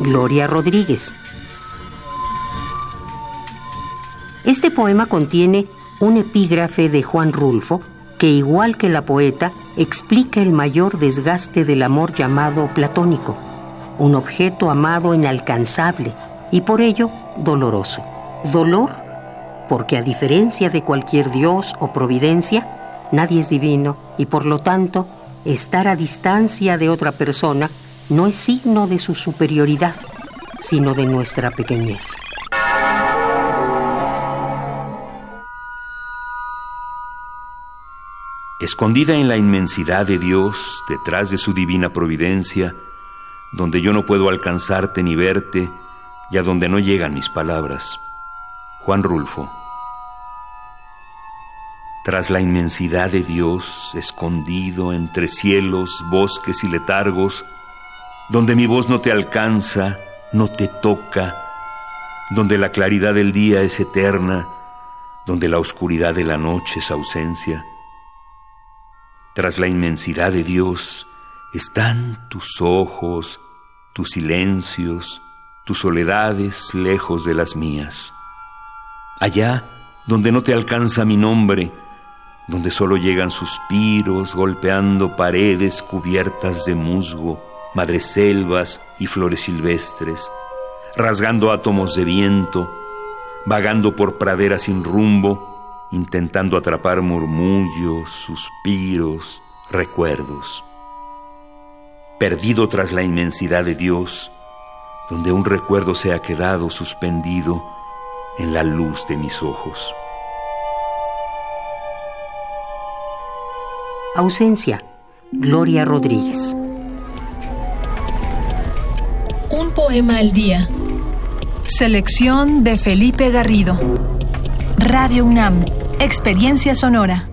Gloria Rodríguez. Este poema contiene un epígrafe de Juan Rulfo que, igual que la poeta, explica el mayor desgaste del amor llamado platónico, un objeto amado inalcanzable y por ello doloroso. Dolor porque a diferencia de cualquier dios o providencia, nadie es divino y por lo tanto estar a distancia de otra persona no es signo de su superioridad, sino de nuestra pequeñez. Escondida en la inmensidad de Dios, detrás de su divina providencia, donde yo no puedo alcanzarte ni verte, y a donde no llegan mis palabras. Juan Rulfo. Tras la inmensidad de Dios, escondido entre cielos, bosques y letargos, donde mi voz no te alcanza, no te toca, donde la claridad del día es eterna, donde la oscuridad de la noche es ausencia, tras la inmensidad de Dios están tus ojos, tus silencios, tus soledades lejos de las mías. Allá donde no te alcanza mi nombre, donde solo llegan suspiros golpeando paredes cubiertas de musgo, madreselvas y flores silvestres, rasgando átomos de viento, vagando por praderas sin rumbo, intentando atrapar murmullos, suspiros, recuerdos. Perdido tras la inmensidad de Dios, donde un recuerdo se ha quedado suspendido en la luz de mis ojos. Ausencia. Gloria Rodríguez. Un poema al día. Selección de Felipe Garrido. Radio UNAM, Experiencia Sonora.